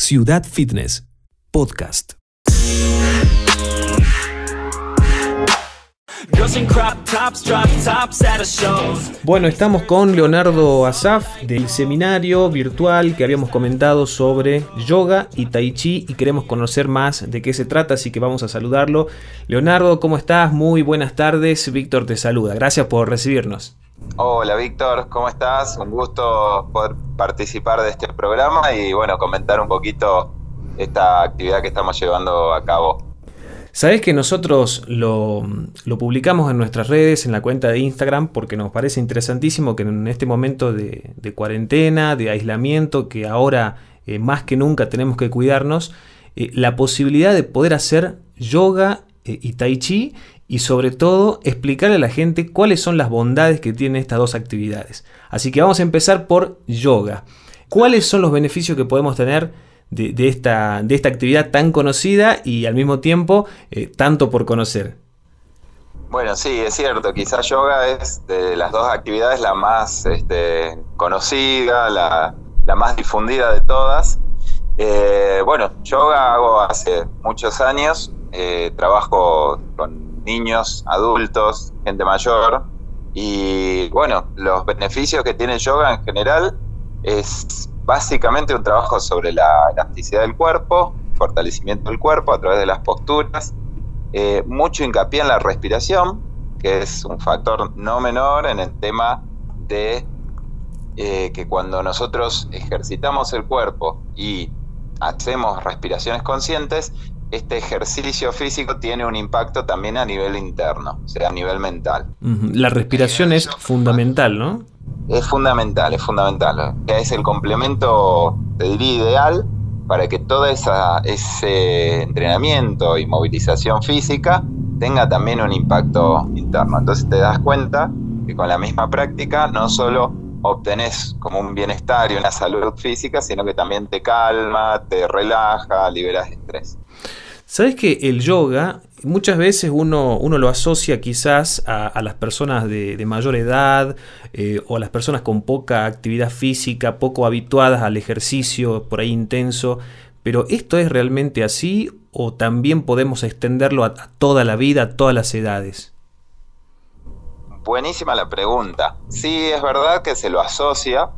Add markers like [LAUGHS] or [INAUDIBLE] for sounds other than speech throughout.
Ciudad Fitness, podcast. Bueno, estamos con Leonardo Asaf del seminario virtual que habíamos comentado sobre yoga y tai chi y queremos conocer más de qué se trata, así que vamos a saludarlo. Leonardo, ¿cómo estás? Muy buenas tardes. Víctor te saluda. Gracias por recibirnos. Hola Víctor, ¿cómo estás? Un gusto poder participar de este programa y bueno, comentar un poquito esta actividad que estamos llevando a cabo. Sabes que nosotros lo, publicamos en nuestras redes, en la cuenta de Instagram, porque nos parece interesantísimo que en este momento de, cuarentena, de aislamiento, que ahora eh, más que nunca tenemos que cuidarnos, eh, la posibilidad de poder hacer yoga y tai chi y sobre todo explicarle a la gente cuáles son las bondades que tienen estas dos actividades. Así que vamos a empezar por yoga. ¿Cuáles son los beneficios que podemos tener de, esta, de esta, actividad tan conocida y al mismo tiempo eh, tanto por conocer? Bueno, sí, es cierto, quizás yoga es de las dos actividades la más este, conocida, la, más difundida de todas. Eh, bueno, yoga hago hace muchos años, eh, trabajo con niños, adultos, gente mayor. Y bueno, los beneficios que tiene yoga en general es básicamente un trabajo sobre la elasticidad del cuerpo, fortalecimiento del cuerpo a través de las posturas, eh, mucho hincapié en la respiración, que es un factor no menor en el tema de eh, que cuando nosotros ejercitamos el cuerpo y hacemos respiraciones conscientes, este ejercicio físico tiene un impacto también a nivel interno, o sea, a nivel mental. La respiración es fundamental, ¿no? Es fundamental, es fundamental. Es el complemento, te diría, ideal para que todo esa, ese entrenamiento y movilización física tenga también un impacto interno. Entonces te das cuenta que con la misma práctica no solo obtenés como un bienestar y una salud física, sino que también te calma, te relaja, liberas estrés. Sabes que el yoga muchas veces uno, uno lo asocia quizás a, las personas de, mayor edad eh, o a las personas con poca actividad física, poco habituadas al ejercicio por ahí intenso, pero ¿esto es realmente así o también podemos extenderlo a, a toda la vida, a todas las edades? Buenísima la pregunta. Sí, es verdad que se lo asocia,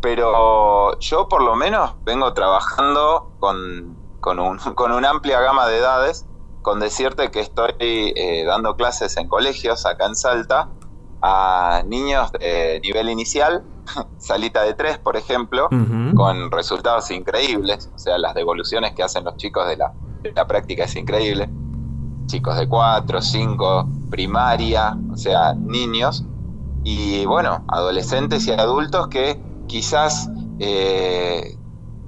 pero yo por lo menos vengo trabajando con con, un, [LAUGHS] con una amplia gama de edades, con decirte que estoy eh, dando clases en colegios acá en Salta a niños de nivel inicial, [LAUGHS] salita de tres, por ejemplo, con resultados increíbles, o sea, las devoluciones que hacen los chicos de la, de la práctica es increíble, chicos de cuatro, cinco, primaria, o sea, niños, y bueno, adolescentes y adultos que quizás eh,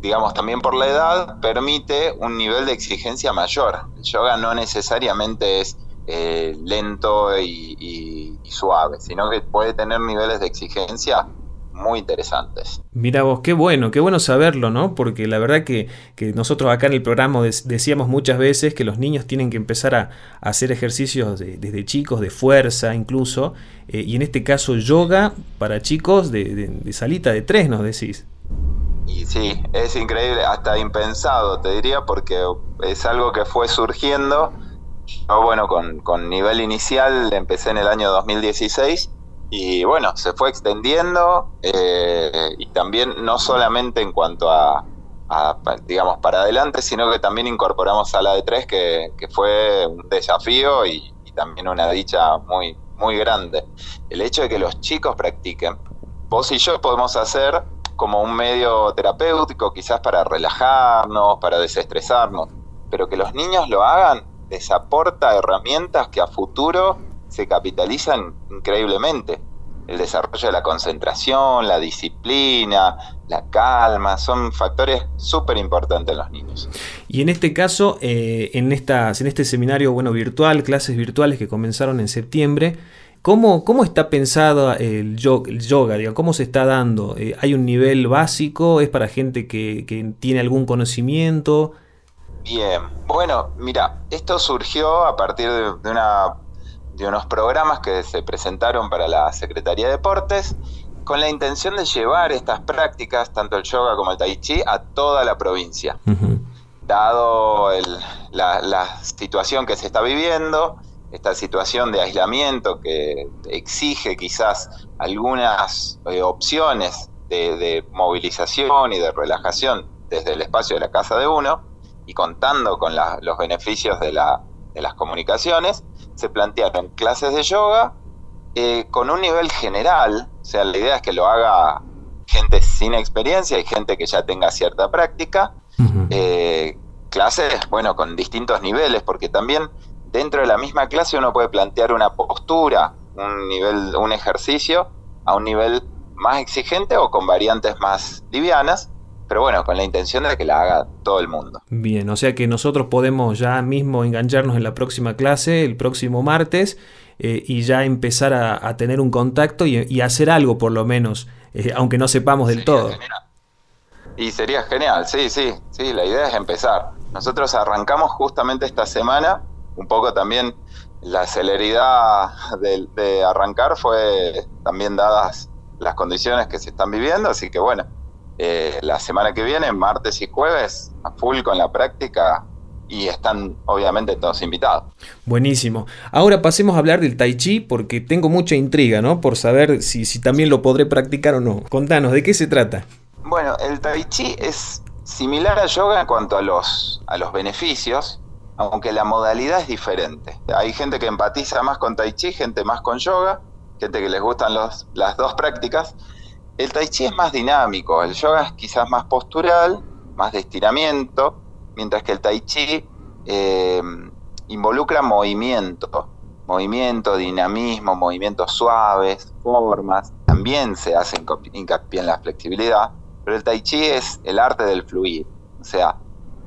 digamos, también por la edad, permite un nivel de exigencia mayor. El yoga no necesariamente es eh, lento y, suave, sino que puede tener niveles de exigencia muy interesantes. Mira vos, qué bueno, qué bueno saberlo, ¿no? Porque la verdad que, nosotros acá en el programa decíamos muchas veces que los niños tienen que empezar a, hacer ejercicios desde chicos, de fuerza incluso, eh, y en este caso yoga para chicos de, de salita de tres, nos decís. Y sí, es increíble, hasta impensado, te diría, porque es algo que fue surgiendo. Yo, bueno, con, nivel inicial empecé en el año 2016 y bueno, se fue extendiendo eh, y también no solamente en cuanto a, digamos, para adelante, sino que también incorporamos a la de tres, que, fue un desafío y, y, también una dicha muy, muy grande. El hecho de que los chicos practiquen, vos y yo podemos hacer como un medio terapéutico, quizás para relajarnos, para desestresarnos, pero que los niños lo hagan les aporta herramientas que a futuro se capitalizan increíblemente. El desarrollo de la concentración, la disciplina, la calma, son factores súper importantes en los niños. Y en este caso, eh, en, estas, en este seminario bueno, virtual, clases virtuales que comenzaron en septiembre, ¿Cómo, ¿Cómo, está pensado el yoga? El ¿Cómo se está dando? Eh, ¿Hay un nivel básico? ¿Es para gente que, tiene algún conocimiento? Bien, bueno, mira, esto surgió a partir de, una, de unos programas que se presentaron para la Secretaría de Deportes con la intención de llevar estas prácticas, tanto el yoga como el tai chi, a toda la provincia. Dado la, situación que se está viviendo, esta situación de aislamiento que exige quizás algunas eh, opciones de, movilización y de relajación desde el espacio de la casa de uno, y contando con los beneficios de, de las comunicaciones, se plantearon clases de yoga eh, con un nivel general, o sea, la idea es que lo haga gente sin experiencia y gente que ya tenga cierta práctica, eh, clases, bueno, con distintos niveles, porque también dentro de la misma clase uno puede plantear una postura, un nivel, un ejercicio a un nivel más exigente o con variantes más livianas, pero bueno, con la intención de que la haga todo el mundo. Bien, o sea que nosotros podemos ya mismo engancharnos en la próxima clase, el próximo martes, eh, y ya empezar a, tener un contacto y, hacer algo por lo menos, eh, aunque no sepamos del todo. Y sería genial, sí, sí, sí, la idea es empezar. Nosotros arrancamos justamente esta semana, un poco también la celeridad de arrancar fue también dadas las condiciones que se están viviendo, así que bueno, eh, la semana que viene, martes y jueves, a full con la práctica y están obviamente todos invitados. Buenísimo. Ahora pasemos a hablar del tai chi porque tengo mucha intriga, ¿no? Por saber si, si también lo podré practicar o no. Contanos, ¿de qué se trata? Bueno, el tai chi es similar a yoga en cuanto a los, a los beneficios, aunque la modalidad es diferente. Hay gente que empatiza más con tai chi, gente más con yoga, gente que les gustan los, las dos prácticas. El tai chi es más dinámico, el yoga es quizás más postural, más de estiramiento, mientras que el tai chi eh, involucra movimiento, movimiento, dinamismo, movimientos suaves, formas. También se hace hincapié en la flexibilidad, pero el tai chi es el arte del fluir, o sea,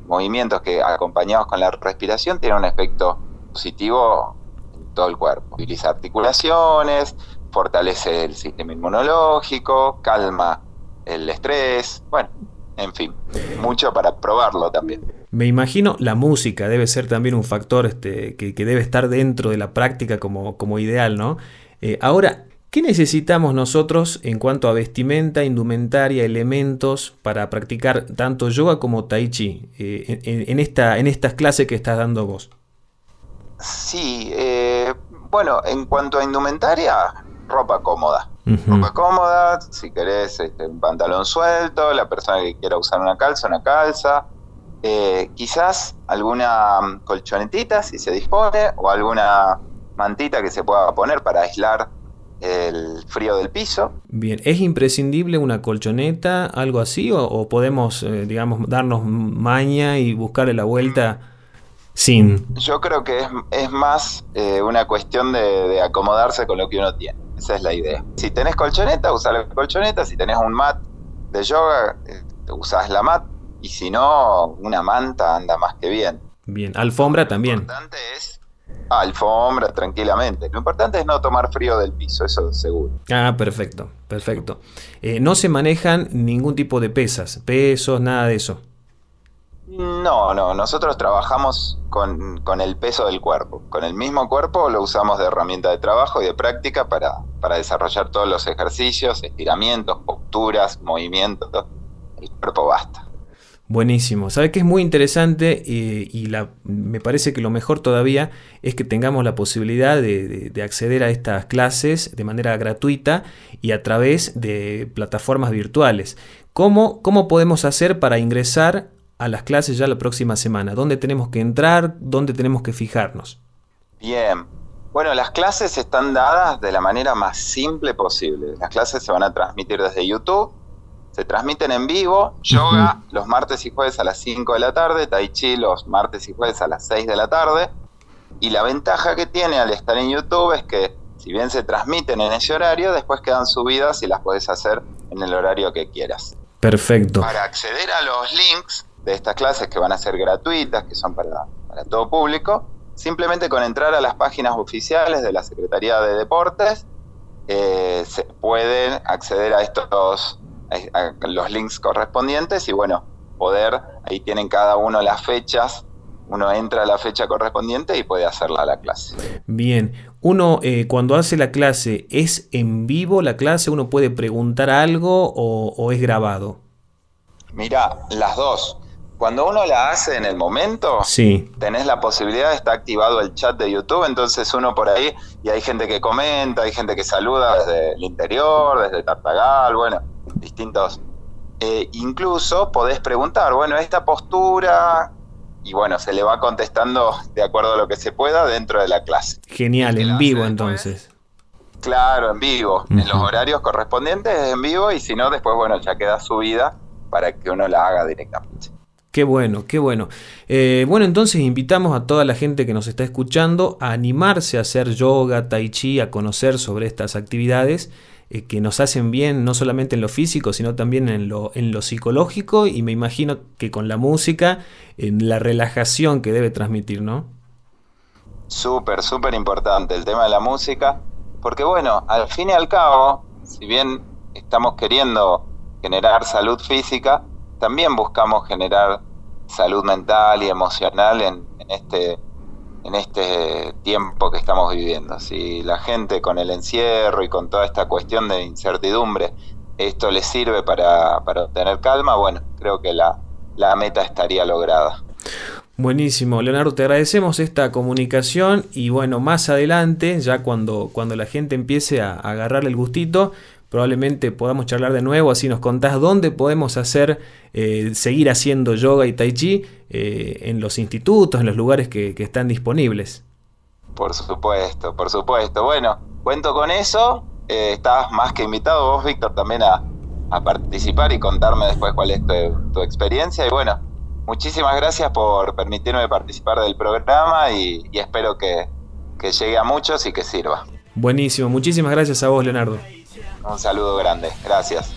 movimientos que acompañados con la respiración tienen un efecto positivo en todo el cuerpo. Utiliza articulaciones, fortalece el sistema inmunológico, calma el estrés, bueno, en fin, mucho para probarlo también. Me imagino la música debe ser también un factor este, que, debe estar dentro de la práctica como, como ideal, ¿no? Eh, ahora, ¿qué necesitamos nosotros en cuanto a vestimenta, indumentaria, elementos para practicar tanto yoga como tai chi eh, en, esta, en estas clases que estás dando vos? Sí, eh, bueno, en cuanto a indumentaria, ropa cómoda. Ropa cómoda, si querés este, un pantalón suelto, la persona que quiera usar una calza, una calza. Eh, quizás alguna mm, colchonetita si se dispone o alguna mantita que se pueda poner para aislar el frío del piso. Bien, ¿es imprescindible una colchoneta, algo así, o, podemos, eh, digamos, darnos maña y buscarle la vuelta? Sin. Yo creo que es, más eh, una cuestión de, acomodarse con lo que uno tiene. Esa es la idea. Si tenés colchoneta, usa la colchoneta. Si tenés un mat de yoga, eh, usás la mat. Y si no, una manta anda más que bien. Bien, alfombra también. Lo importante es alfombra tranquilamente. Lo importante es no tomar frío del piso, eso seguro. Ah, perfecto, perfecto. Eh, no se manejan ningún tipo de pesas, pesos, nada de eso. No, no, nosotros trabajamos con, el peso del cuerpo. Con el mismo cuerpo lo usamos de herramienta de trabajo y de práctica para, desarrollar todos los ejercicios, estiramientos, posturas, movimientos. El cuerpo basta. Buenísimo. Sabes que es muy interesante eh, y la, me parece que lo mejor todavía es que tengamos la posibilidad de, acceder a estas clases de manera gratuita y a través de plataformas virtuales. ¿Cómo, cómo podemos hacer para ingresar a las clases ya la próxima semana? ¿Dónde tenemos que entrar? ¿Dónde tenemos que fijarnos? Bien. Bueno, las clases están dadas de la manera más simple posible. Las clases se van a transmitir desde YouTube. Se transmiten en vivo, yoga los martes y jueves a las 5 de la tarde, tai chi los martes y jueves a las 6 de la tarde. Y la ventaja que tiene al estar en YouTube es que si bien se transmiten en ese horario, después quedan subidas y las puedes hacer en el horario que quieras. Perfecto. Para acceder a los links de estas clases que van a ser gratuitas, que son para, para todo público, simplemente con entrar a las páginas oficiales de la Secretaría de Deportes, eh, se pueden acceder a estos a los links correspondientes y bueno, poder, ahí tienen cada uno las fechas, uno entra a la fecha correspondiente y puede hacerla a la clase. Bien, Uno, eh, cuando hace la clase, ¿es en vivo la clase? ¿Uno puede preguntar algo o, es grabado? Mira, las dos. Cuando uno la hace en el momento, sí. tenés la posibilidad, está activado el chat de YouTube, entonces uno por ahí, y hay gente que comenta, hay gente que saluda desde el interior, desde Tartagal, bueno, distintos. Eh, incluso podés preguntar, bueno, esta postura, y bueno, se le va contestando de acuerdo a lo que se pueda dentro de la clase. Genial, en vivo entonces. Claro, en vivo, en los horarios correspondientes en vivo y si no, después, bueno, ya queda subida para que uno la haga directamente. Qué bueno, qué bueno. Eh, bueno, entonces invitamos a toda la gente que nos está escuchando a animarse a hacer yoga, tai chi, a conocer sobre estas actividades eh, que nos hacen bien no solamente en lo físico, sino también en lo, en lo psicológico y me imagino que con la música, en la relajación que debe transmitir, ¿no? Súper, súper importante el tema de la música, porque bueno, al fin y al cabo, si bien estamos queriendo generar salud física, también buscamos generar salud mental y emocional en, este en este tiempo que estamos viviendo. Si la gente con el encierro y con toda esta cuestión de incertidumbre, esto les sirve para, para obtener calma, bueno, creo que la, la meta estaría lograda. Buenísimo, Leonardo, te agradecemos esta comunicación y bueno, más adelante, ya cuando, cuando la gente empiece a, a agarrarle el gustito, probablemente podamos charlar de nuevo, así nos contás dónde podemos hacer, eh, seguir haciendo yoga y tai chi eh, en los institutos, en los lugares que, están disponibles. Por supuesto, por supuesto. Bueno, cuento con eso. Eh, estás más que invitado vos, Víctor, también a, participar y contarme después cuál es tu, experiencia. Y bueno, muchísimas gracias por permitirme participar del programa y, y espero que, que llegue a muchos y que sirva. Buenísimo, muchísimas gracias a vos, Leonardo. Un saludo grande, gracias.